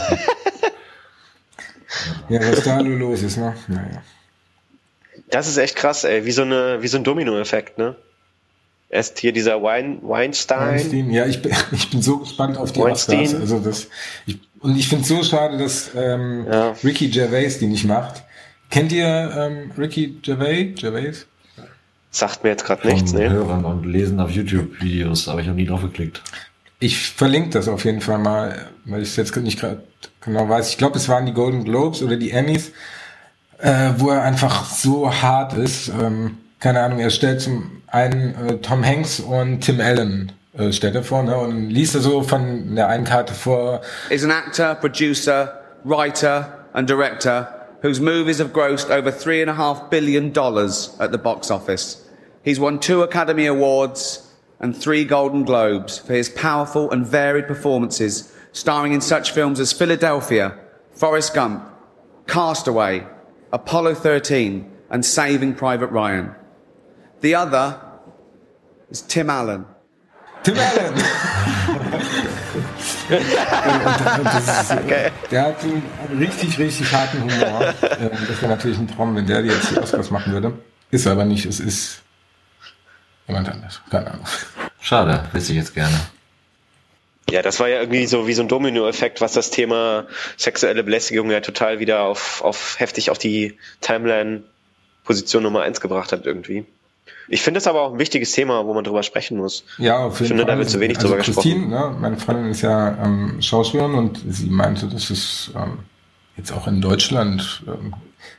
ja, was da nur los ist, ne? Naja. Das ist echt krass, ey, wie so eine, wie so ein Domino-Effekt, ne? Erst hier dieser Wein, Weinstein. Weinstein. Ja, ich bin, ich bin so gespannt auf die Weinstein. Oscars. Also das, ich, und ich finde es so schade, dass ähm, ja. Ricky Gervais die nicht macht. Kennt ihr ähm, Ricky Gervais? Gervais? Sagt mir jetzt gerade nichts, ne? Hören und lesen auf YouTube-Videos, aber ich habe nie drauf geklickt. Ich verlinke das auf jeden Fall mal, weil ich es jetzt nicht gerade genau weiß. Ich glaube, es waren die Golden Globes oder die Emmys, äh, wo er einfach so hart ist. Ähm, keine Ahnung, er stellt zum einen äh, Tom Hanks und Tim Allen äh, stellt er vor ne, und liest er so von der einen Karte vor. Is an actor, producer, writer and director whose movies have grossed over three and a half billion dollars at the box office. He's won two Academy Awards and three Golden Globes for his powerful and varied performances, starring in such films as Philadelphia, Forrest Gump, Castaway, Apollo 13, and Saving Private Ryan. The other is Tim Allen. Tim Allen! okay. Der hat einen richtig, richtig harten Humor. Ähm, das wäre natürlich ein Traum, wenn der jetzt die Oscars machen würde. Ist er aber nicht, es ist jemand anders. Keine Ahnung. Schade, wüsste ich jetzt gerne. Ja, das war ja irgendwie so wie so ein Domino-Effekt, was das Thema sexuelle Belästigung ja total wieder auf, auf heftig auf die Timeline-Position Nummer eins gebracht hat irgendwie. Ich finde es aber auch ein wichtiges Thema, wo man drüber sprechen muss. Ja, auf jeden ich finde, Fall. da wird zu wenig also drüber Christine, gesprochen. Ne, meine Freundin ist ja ähm, Schauspielerin und sie meinte, dass es ähm, jetzt auch in Deutschland ähm,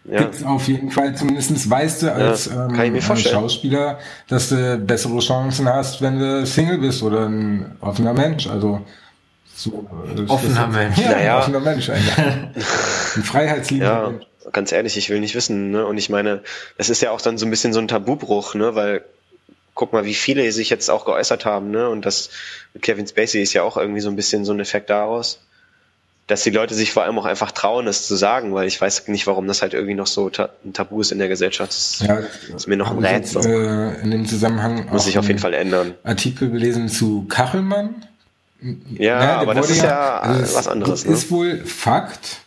ja. gibt auf jeden Fall, zumindest weißt du als ja, ähm, Schauspieler, dass du bessere Chancen hast, wenn du Single bist oder ein offener Mensch. Also so, äh, offener Mensch. Ja, naja. offener Mensch eigentlich. ein Freiheitsliebender ja. Mensch ganz ehrlich, ich will nicht wissen. Ne? Und ich meine, es ist ja auch dann so ein bisschen so ein Tabubruch, ne? weil guck mal, wie viele sich jetzt auch geäußert haben. Ne? Und das mit Kevin Spacey ist ja auch irgendwie so ein bisschen so ein Effekt daraus, dass die Leute sich vor allem auch einfach trauen, es zu sagen, weil ich weiß nicht, warum das halt irgendwie noch so ta ein Tabu ist in der Gesellschaft. Das ja, ist mir noch ein Rätsel. Äh, in dem Zusammenhang muss sich auf jeden Fall ändern. Artikel gelesen zu Kachelmann. Ja, ja aber das ist ja, also was anderes. Das ne? ist wohl Fakt,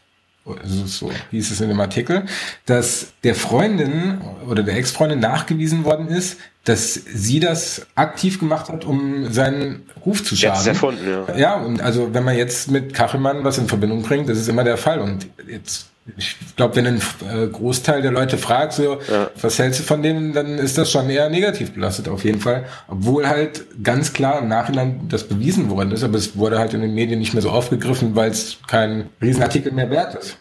so hieß es in dem Artikel, dass der Freundin oder der Ex-Freundin nachgewiesen worden ist, dass sie das aktiv gemacht hat, um seinen Ruf zu schaden. Jetzt erfunden, ja. Ja, und also wenn man jetzt mit Kachelmann was in Verbindung bringt, das ist immer der Fall. Und jetzt ich glaube, wenn ein äh, Großteil der Leute fragt, so, ja. was hältst du von denen, dann ist das schon eher negativ belastet auf jeden Fall. Obwohl halt ganz klar im Nachhinein das bewiesen worden ist, aber es wurde halt in den Medien nicht mehr so aufgegriffen, weil es kein Riesenartikel mehr wert ist.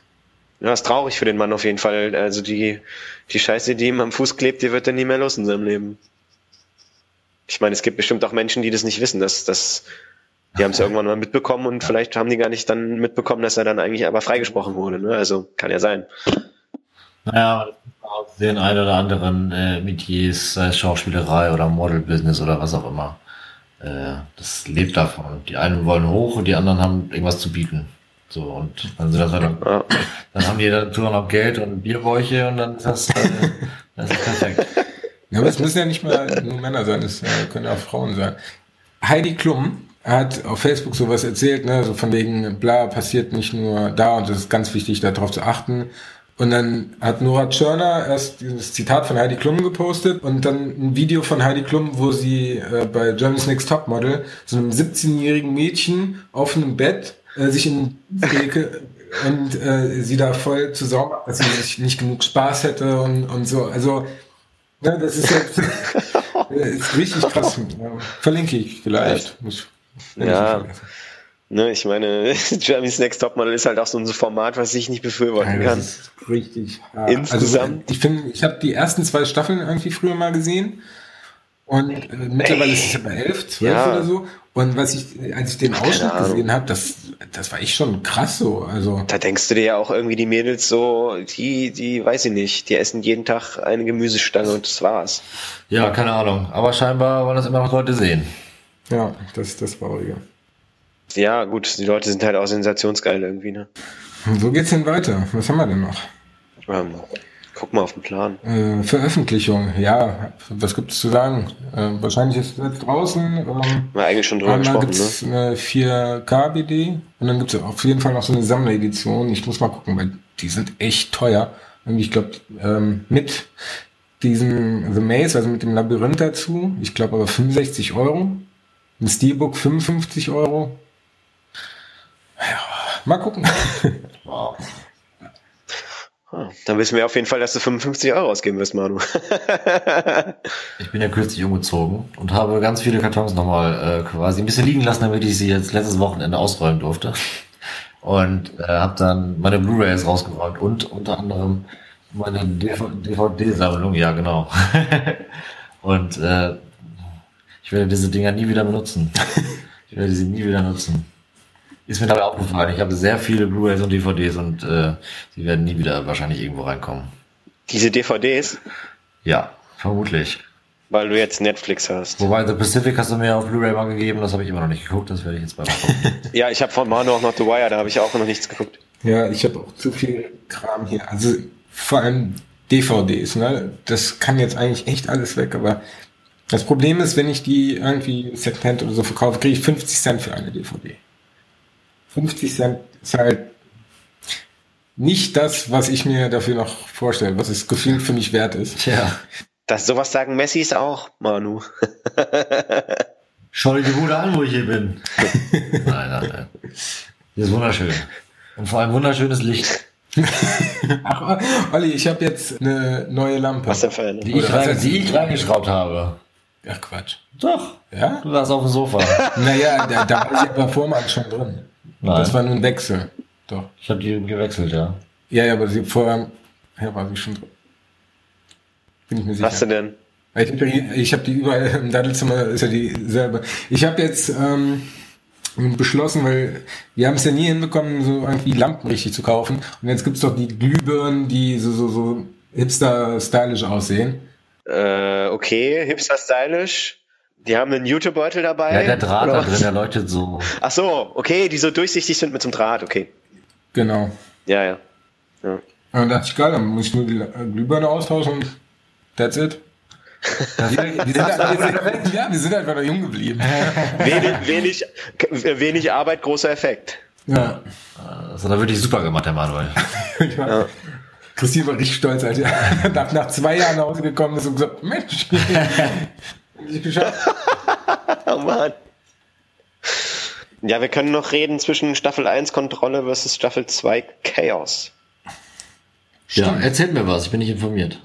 Ja, ist traurig für den Mann auf jeden Fall. Also die, die Scheiße, die ihm am Fuß klebt, die wird er nie mehr los in seinem Leben. Ich meine, es gibt bestimmt auch Menschen, die das nicht wissen, dass, dass die haben es irgendwann mal mitbekommen und vielleicht haben die gar nicht dann mitbekommen, dass er dann eigentlich aber freigesprochen wurde. Ne? Also kann ja sein. Naja, aus den ein oder anderen äh, Metiers, sei es Schauspielerei oder Model-Business oder was auch immer. Äh, das lebt davon. Die einen wollen hoch und die anderen haben irgendwas zu bieten. So, und dann sind das halt, ja. dann haben die dazu noch Geld und Bierbäuche und dann ist das, äh, das ist perfekt. Ja, aber es müssen ja nicht mal nur Männer sein, es äh, können auch Frauen sein. Heidi Klum hat auf Facebook sowas erzählt, ne, so von wegen, bla, passiert nicht nur da und es ist ganz wichtig, darauf zu achten. Und dann hat Nora Tschörner erst dieses Zitat von Heidi Klum gepostet und dann ein Video von Heidi Klum, wo sie äh, bei Germany's Next Topmodel so einem 17-jährigen Mädchen auf einem Bett äh, sich in Ecke und äh, sie da voll zu sorgen, dass sie sich nicht genug Spaß hätte und, und so. Also, ne, das ist jetzt ist richtig krass. Verlinke ich vielleicht. Muss ja. Ne, ich meine, Jeremy's Next Topmodel ist halt auch so ein Format, was ich nicht befürworten kann. Das ist richtig hart. Insgesamt. Also, ich finde, ich habe die ersten zwei Staffeln irgendwie früher mal gesehen Und äh, mittlerweile ist es bei 11, 12 Ja. oder so. Und was ich, als ich den Ausschnitt Ahnung. gesehen habe, das, das war echt schon krass so. Also, Da denkst du dir ja auch irgendwie die Mädels so, die, die, weiß ich nicht, die essen jeden Tag eine Gemüsestange und das war's. Ja, keine Ahnung. Aber scheinbar wollen das immer noch Leute sehen. Ja, das ist das Traurige. Ja, gut, die Leute sind halt auch sensationsgeil irgendwie, ne? Wo geht's denn weiter? Was haben wir denn noch? Ähm, guck mal auf den Plan. Äh, Veröffentlichung, ja, was gibt's zu sagen? Äh, wahrscheinlich ist es jetzt draußen. Ähm, wir eigentlich schon drüber gesprochen, gibt's ne? eine 4K-BD und dann gibt's auf jeden Fall noch so eine Sammleredition. Ich muss mal gucken, weil die sind echt teuer. Und ich glaube, ähm, mit diesem The Maze, also mit dem Labyrinth dazu, ich glaube aber 65 Euro. Ein Steelbook 55 Euro. Ja, mal gucken. Ah, dann wissen wir auf jeden Fall, dass du 55 Euro ausgeben wirst, Manu. Ich bin ja kürzlich umgezogen und habe ganz viele Kartons nochmal äh, quasi ein bisschen liegen lassen, damit ich sie jetzt letztes Wochenende ausräumen durfte. Und äh, habe dann meine Blu-rays rausgeräumt und unter anderem meine DVD-Sammlung, ja genau. und äh, ich werde diese Dinger nie wieder benutzen. Ich werde sie nie wieder nutzen. Ist mir dabei aufgefallen. Ich habe sehr viele Blu-rays und DVDs und äh, sie werden nie wieder wahrscheinlich irgendwo reinkommen. Diese DVDs, Ja, vermutlich. weil du jetzt Netflix hast. Wobei The Pacific hast du mir auf Blu-ray mal gegeben, das habe ich immer noch nicht geguckt, das werde ich jetzt mal gucken. Ja, ich habe von Manu auch noch The Wire, da habe ich auch noch nichts geguckt. Ja, ich habe auch zu viel Kram hier. Also vor allem DVDs, ne? Das kann jetzt eigentlich echt alles weg, aber das Problem ist, wenn ich die irgendwie Secondhand oder so verkaufe, kriege ich 50 Cent für eine DVD. 50 Cent ist halt nicht das, was ich mir dafür noch vorstelle, was es gefühlt für mich wert ist. Tja, Das sowas sagen Messis auch, Manu. schau dir die Bude an, wo ich hier bin. nein, nein, nein. Hier ist wunderschön. Und vor allem wunderschönes Licht, Ach, Olli, ich habe jetzt eine neue Lampe. Was denn für eine? die ich, rein, die ich reingeschraubt habe. Ach Quatsch. Doch, Ja? du warst auf dem Sofa. Naja, da, da war ich aber vorher schon drin. Nein. Das war nur ein Wechsel. Doch. Ich habe die gewechselt, ja. Ja, ja, aber sie vorher ja, war sie schon drin. Bin ich mir sicher. Was denn? Ich habe hab die überall im Dattelzimmer, ist ja dieselbe. Ich habe jetzt ähm, beschlossen, weil wir haben es ja nie hinbekommen, so irgendwie Lampen richtig zu kaufen. Und jetzt gibt's doch die Glühbirnen, die so, so, so hipster-stylisch aussehen. Äh, okay, hipster stylisch. Die haben einen YouTube-Beutel dabei. Ja, der Draht da drin, der leuchtet so. Ach so, okay, die so durchsichtig sind mit so einem Draht, okay. Genau. Ja, ja. ja. Und dann dachte ich, geil, dann muss ich nur die La- Glühbirne austauschen und that's it. Wir sind, halt, wir sind, ja, wir sind einfach noch jung geblieben. Wenig, wenig, wenig Arbeit, großer Effekt. Ja. Das hat er wirklich super gemacht, der Manuel. War, Christine war richtig stolz, als er nach, nach zwei Jahren nach Hause gekommen ist und gesagt, Mensch, ich geschafft. Oh Mann. Ja, wir können noch reden zwischen Staffel 1 Kontrolle versus Staffel 2 Chaos. Ja, erzählt mir was, ich bin nicht informiert.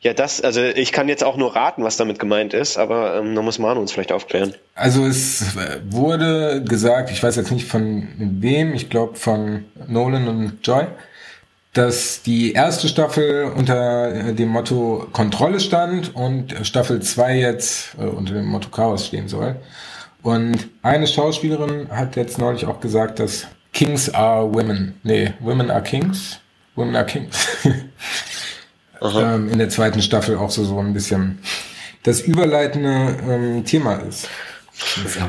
Ja, das, also ich kann jetzt auch nur raten, was damit gemeint ist, aber ähm, da muss Manu uns vielleicht aufklären. Also es wurde gesagt, ich weiß jetzt nicht von wem, ich glaube von Nolan und Joy, dass die erste Staffel unter dem Motto Kontrolle stand und Staffel 2 jetzt äh, unter dem Motto Chaos stehen soll. Und eine Schauspielerin hat jetzt neulich auch gesagt, dass Kings are women. Nee, Women are Kings. Women are Kings. ähm, in der zweiten Staffel auch so, so ein bisschen das überleitende ähm, Thema ist. Ja,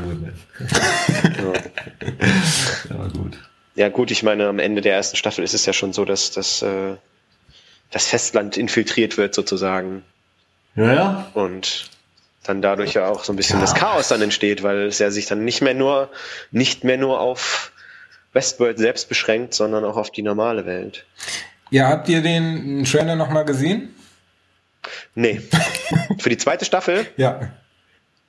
aber gut. Ja gut, ich meine, am Ende der ersten Staffel ist es ja schon so, dass das, äh, das Festland infiltriert wird sozusagen Ja, ja. und dann dadurch ja auch so ein bisschen das Chaos dann entsteht, weil es ja sich dann nicht mehr nur, nicht mehr nur auf Westworld selbst beschränkt, sondern auch auf die normale Welt. Ja, habt ihr den Trailer nochmal gesehen? Nee. Für die zweite Staffel, Ja.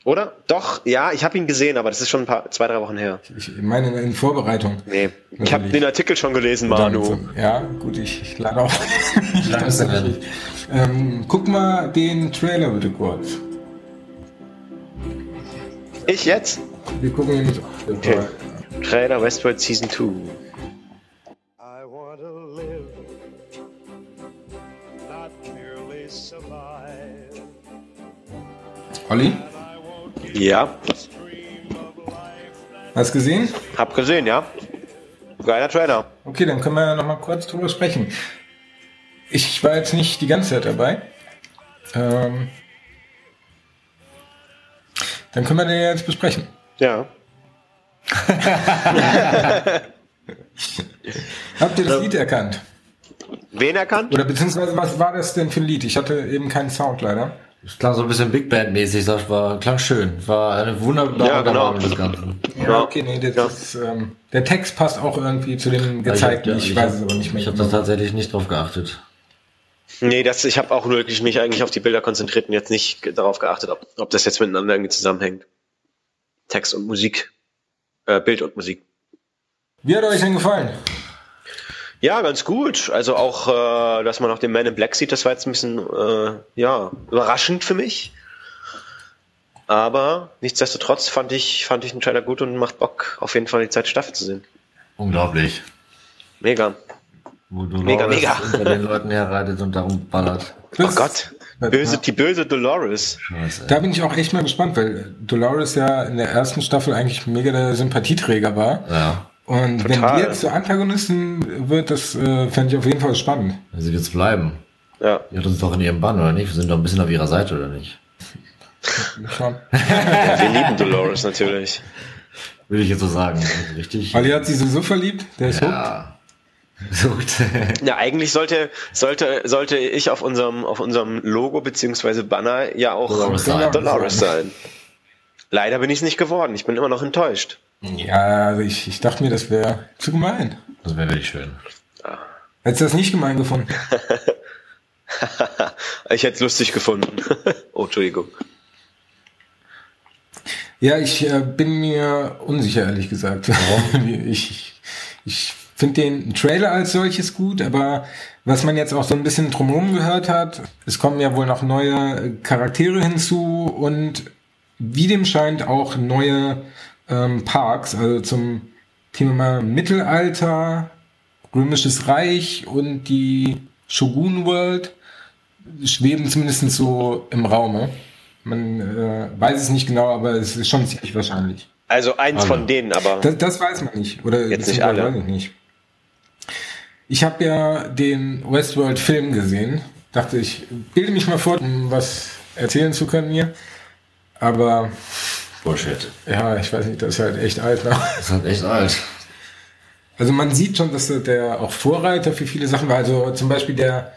Oder? Doch, ja, ich habe ihn gesehen, aber das ist schon ein paar, zwei, drei Wochen her. Ich meine in Vorbereitung. Nee. Ich habe Natürlich. den Artikel schon gelesen, Manu. Ja, gut, ich, ich lade lang ist der denn? ähm, guck mal den Trailer bitte kurz. Ich jetzt? Wir gucken nämlich Okay. Trailer Westworld Season 2. I want to live, not merely survive. Olli, Ja, hast gesehen? hab gesehen, ja. Geiler Trailer. Okay, dann können wir ja noch mal kurz drüber sprechen. Ich war jetzt nicht die ganze Zeit dabei. Ähm, dann können wir den jetzt besprechen. Ja. Habt ihr das Lied erkannt? Wen erkannt? Oder beziehungsweise was war das denn für ein Lied? Ich hatte eben keinen Sound leider. Das klang so ein bisschen Big Band mäßig, das war, klang schön. War eine wunderbare Ja, genau. Ganzen. Ja, okay, nee, das Ja. ist, ähm, der Text passt auch irgendwie zu dem gezeigten. Ich, ich weiß hab- es aber nicht mehr. Ich habe da tatsächlich nicht drauf geachtet. Nee, das, ich habe auch wirklich mich eigentlich auf die Bilder konzentriert und jetzt nicht darauf geachtet, ob, ob das jetzt miteinander irgendwie zusammenhängt. Text und Musik. Äh, Bild und Musik. Wie hat euch denn gefallen? Ja, ganz gut. Also auch, äh, dass man auch den Man in Black sieht, das war jetzt ein bisschen, äh, ja, überraschend für mich. Aber nichtsdestotrotz fand ich, fand ich den Trailer gut und macht Bock, auf jeden Fall die zweite Staffel zu sehen. Unglaublich. Mega. Wo Dolores Mega, mega. unter den Leuten herreitet und darum ballert. Oh Gott. Böse, die böse Dolores. Scheiße. Da bin ich auch echt mal gespannt, weil Dolores ja in der ersten Staffel eigentlich mega der Sympathieträger war. Ja. Und wenn Total. die jetzt zur Antagonisten wird, das äh, fände ich auf jeden Fall spannend. Sie wird's bleiben. Ja. Die hat uns doch in ihrem Bann, oder nicht? Wir sind doch ein bisschen auf ihrer Seite, oder nicht? Schon. Wir lieben Dolores natürlich. Würde ich jetzt so sagen. Also Richtig? Ali hat sie so verliebt, der ist hooked. Ja. So gut. Ja, eigentlich sollte, sollte, sollte ich auf unserem, auf unserem Logo beziehungsweise Banner ja auch Dolores Dolores, sein. Dolores sein. Leider bin ich es nicht geworden. Ich bin immer noch enttäuscht. Ja, also ich, ich dachte mir, das wäre zu gemein. Das wäre wirklich schön. Hättest du das nicht gemein gefunden? ich hätte es lustig gefunden. oh, Entschuldigung. Ja, ich äh, bin mir unsicher, ehrlich gesagt. ich ich finde den Trailer als solches gut, aber was man jetzt auch so ein bisschen drumherum gehört hat, es kommen ja wohl noch neue Charaktere hinzu und wie dem scheint auch neue ähm, Parks, also zum Thema Mittelalter, Römisches Reich und die Shogun World schweben zumindest so im Raume. Man äh, weiß es nicht genau, aber es ist schon ziemlich wahrscheinlich. Also eins Alle. von denen, aber Das, das weiß man nicht. Oder Jetzt nicht alle. weiß ich nicht. Ich habe ja den Westworld-Film gesehen. Dachte ich, bilde mich mal vor, um was erzählen zu können hier. Aber Bullshit. ja, ich weiß nicht, das ist halt echt alt. Ne? Das ist halt echt alt. Also man sieht schon, dass der auch Vorreiter für viele Sachen war. Also zum Beispiel der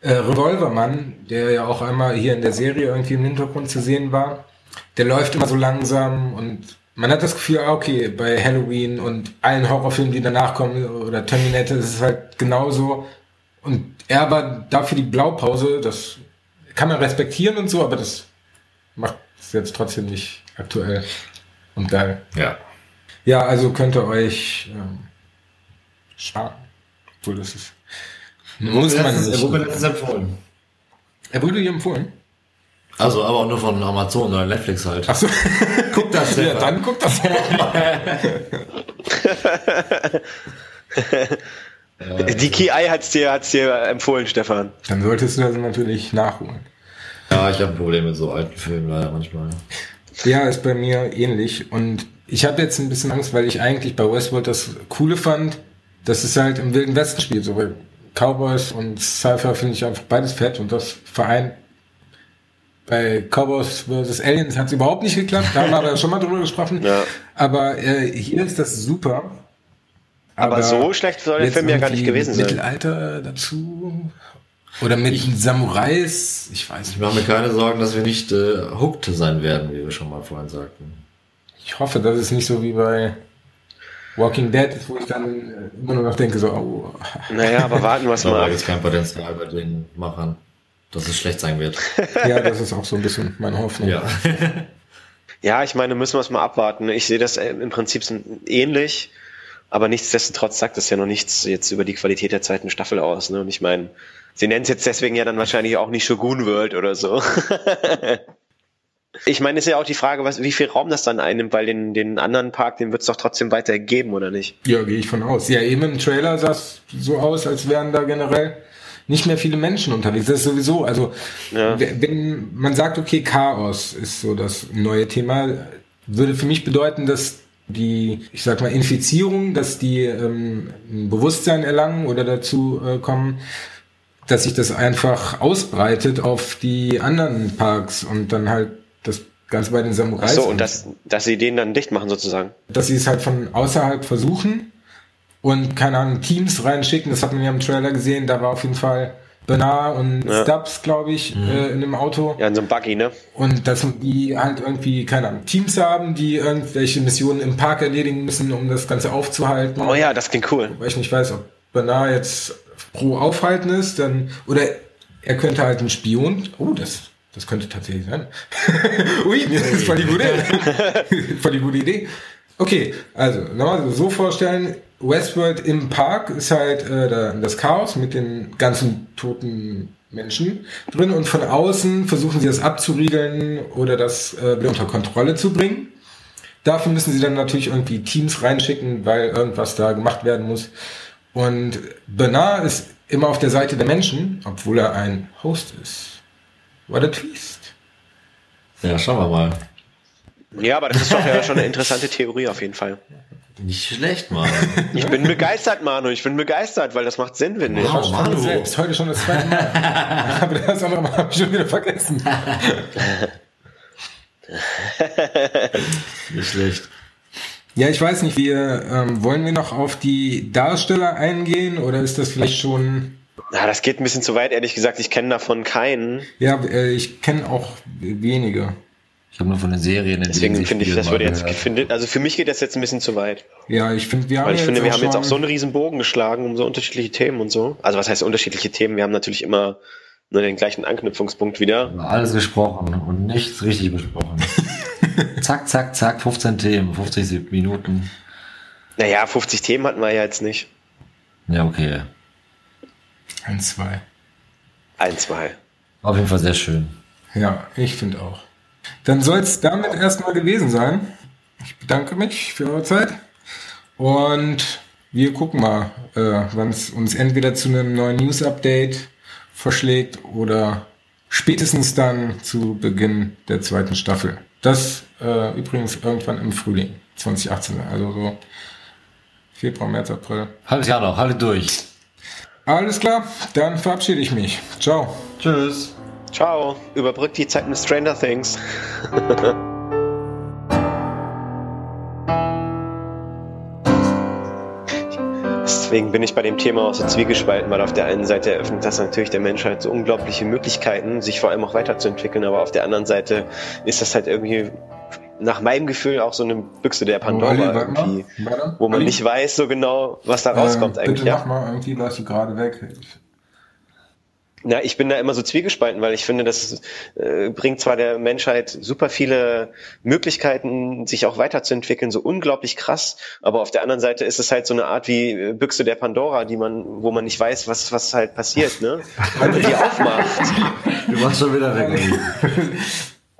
äh, Revolvermann, der ja auch einmal hier in der Serie irgendwie im Hintergrund zu sehen war, der läuft immer so langsam und man hat das Gefühl, ah, okay, bei Halloween und allen Horrorfilmen, die danach kommen, oder Terminator, das ist halt genauso. Und er war dafür die Blaupause, das kann man respektieren und so, aber das macht es jetzt trotzdem nicht aktuell und geil. Ja. Ja, also könnt ihr euch ähm, sparen. Obwohl das ist. Muss man Er wurde mir nicht. letztens empfohlen. Er wurde dir empfohlen. Also, aber auch nur von Amazon oder Netflix halt. Achso. guck das ja, dann guck das mal. die Key Eye hat's dir, hat's dir empfohlen, Stefan. Dann solltest du das natürlich nachholen. Ja, ich habe ein Problem mit so alten Filmen leider manchmal. Ja, ist bei mir ähnlich. Und ich habe jetzt ein bisschen Angst, weil ich eigentlich bei Westworld das Coole fand, dass es halt im Wilden Westen spielt. So Cowboys und Cypher finde ich einfach beides fett und das vereint. Bei Cowboys vs. Aliens hat es überhaupt nicht geklappt, da haben wir aber schon mal drüber gesprochen. Ja. Aber äh, hier ist das super. Aber so schlecht soll der Film ja gar nicht gewesen sein. Mittelalter dazu. Oder mit Samurais, ich weiß Ich nicht. mache mir keine Sorgen, dass wir nicht äh, hooked sein werden, wie wir schon mal vorhin sagten. Ich hoffe, das ist nicht so wie bei Walking Dead, wo ich dann äh, immer nur noch denke, so, oh, Naja, aber warten wir es Aber da mal. gibt es kein Potenzial bei den Machern, dass es schlecht sein wird. ja, das ist auch so ein bisschen meine Hoffnung. Ja. Ja, ich meine, müssen wir es mal abwarten. Ich sehe das äh, im Prinzip so ähnlich, aber nichtsdestotrotz sagt das ja noch nichts jetzt über die Qualität der zweiten Staffel aus. Ne? Und ich meine, sie nennen es jetzt deswegen ja dann wahrscheinlich auch nicht Shogun World oder so. ich meine, ist ja auch die Frage, was, wie viel Raum das dann einnimmt, weil den, den anderen Park, den wird es doch trotzdem weiter geben, oder nicht? Ja, gehe ich von aus. Ja, eben im Trailer sah es so aus, als wären da generell nicht mehr viele Menschen unterwegs. Das ist sowieso, also Ja. wenn man sagt, okay, Chaos ist so das neue Thema, würde für mich bedeuten, dass die, ich sag mal, Infizierung, dass die ähm, ein Bewusstsein erlangen oder dazu äh, kommen, dass sich das einfach ausbreitet auf die anderen Parks und dann halt das Ganze bei den Ach Samurais. so, und dass, dass sie den dann dicht machen sozusagen. dass sie es halt von außerhalb versuchen und keine Ahnung, Teams reinschicken. Das hat man ja im Trailer gesehen. Da war auf jeden Fall Bernard und Ja. Stubbs, glaube ich, äh, in dem Auto. Ja, in so einem Buggy, ne? Und dass die halt irgendwie, keine Ahnung, Teams haben, die irgendwelche Missionen im Park erledigen müssen, um das Ganze aufzuhalten. Oh ja, das klingt cool. Weil ich nicht weiß, ob Bernard jetzt pro Aufhalten ist, dann, oder er könnte halt ein Spion, oh, das, das könnte tatsächlich sein. Ui, das ist voll die gute, voll die gute Idee. Okay, also, nochmal so vorstellen, Westworld im Park ist halt äh, da- das Chaos mit den ganzen toten Menschen drin und von außen versuchen sie das abzuriegeln oder das äh, unter Kontrolle zu bringen. Dafür müssen sie dann natürlich irgendwie Teams reinschicken, weil irgendwas da gemacht werden muss. Und Bernard ist immer auf der Seite der Menschen, obwohl er ein Host ist. What a twist. Ja, schauen wir mal. Ja, aber das ist doch ja schon eine interessante Theorie auf jeden Fall. Nicht schlecht, Mann. Ich bin begeistert, Manu. Ich bin begeistert, weil das macht Sinn, ich. Wow. Von Manu. selbst, heute schon das zweite Mal. Aber das andere Mal habe ich schon wieder vergessen. Nicht schlecht. Ja, ich weiß nicht, wir, ähm, wollen wir noch auf die Darsteller eingehen oder ist das vielleicht schon... Ja, das geht ein bisschen zu weit, ehrlich gesagt. Ich kenne davon keinen. Ja, äh, ich kenne auch wenige. Ich habe nur von den Serien, in Deswegen finde ich, das würde jetzt, finde, also für mich geht das jetzt ein bisschen zu weit. Ja, ich finde, wir haben Weil ich jetzt finde, wir haben jetzt auch so einen riesen Bogen geschlagen um so unterschiedliche Themen und so. Also was heißt unterschiedliche Themen? Wir haben natürlich immer nur den gleichen Anknüpfungspunkt wieder. Über Alles gesprochen und nichts richtig besprochen. zack, zack, zack, 15 Themen, 50 Minuten. Naja, 50 Themen hatten wir ja jetzt nicht. Ja, okay. Ein, zwei. Ein, zwei. Auf jeden Fall sehr schön. Ja, ich finde auch. Dann soll es damit erstmal gewesen sein. Ich bedanke mich für eure Zeit. Und wir gucken mal, äh, wann es uns entweder zu einem neuen News-Update verschlägt oder spätestens dann zu Beginn der zweiten Staffel. Das äh, übrigens irgendwann im Frühling 2018, also so Februar, März, April. Halbes Jahr noch, haltet durch. Alles klar, dann verabschiede ich mich. Ciao. Tschüss. Ciao. Überbrückt die Zeit mit Stranger Things. Deswegen bin ich bei dem Thema auch so zwiegespalten, weil auf der einen Seite eröffnet das natürlich der Menschheit so unglaubliche Möglichkeiten, sich vor allem auch weiterzuentwickeln, aber auf der anderen Seite ist das halt irgendwie nach meinem Gefühl auch so eine Büchse der Pandora mal. irgendwie, wo man Olli? nicht weiß so genau, was da rauskommt äh, eigentlich. Bitte Ja. mach mal, irgendwie du gerade weg. Na, ich bin da immer so zwiegespalten, weil ich finde, das äh, bringt zwar der Menschheit super viele Möglichkeiten, sich auch weiterzuentwickeln, so unglaublich krass, aber auf der anderen Seite ist es halt so eine Art wie äh, Büchse der Pandora, die man, wo man nicht weiß, was was halt passiert, ne? Wenn man die aufmacht. Du warst schon wieder weg.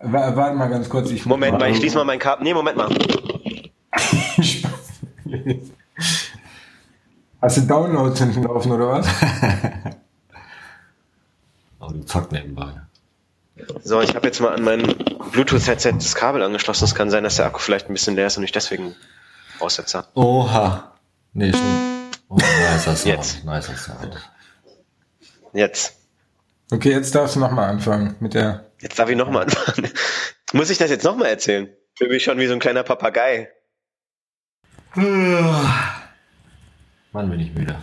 Warte mal ganz kurz. Ich Moment mal, ich schließe mal mein Kabel. Nee, Moment mal. Hast du Downloads hinten laufen oder was? Aber du zockt nebenbei. So, ich habe jetzt mal an mein Bluetooth-Headset das Kabel angeschlossen. Es kann sein, dass der Akku vielleicht ein bisschen leer ist und ich deswegen Aussetzer. Oha. Nee, schon. Oh, nicer Sound. Jetzt. Nicer Sound. Jetzt. Okay, jetzt darfst du nochmal anfangen mit der. Jetzt darf ich nochmal anfangen. Muss ich das jetzt nochmal erzählen? Bin ich schon wie so ein kleiner Papagei. Mann, bin ich müde.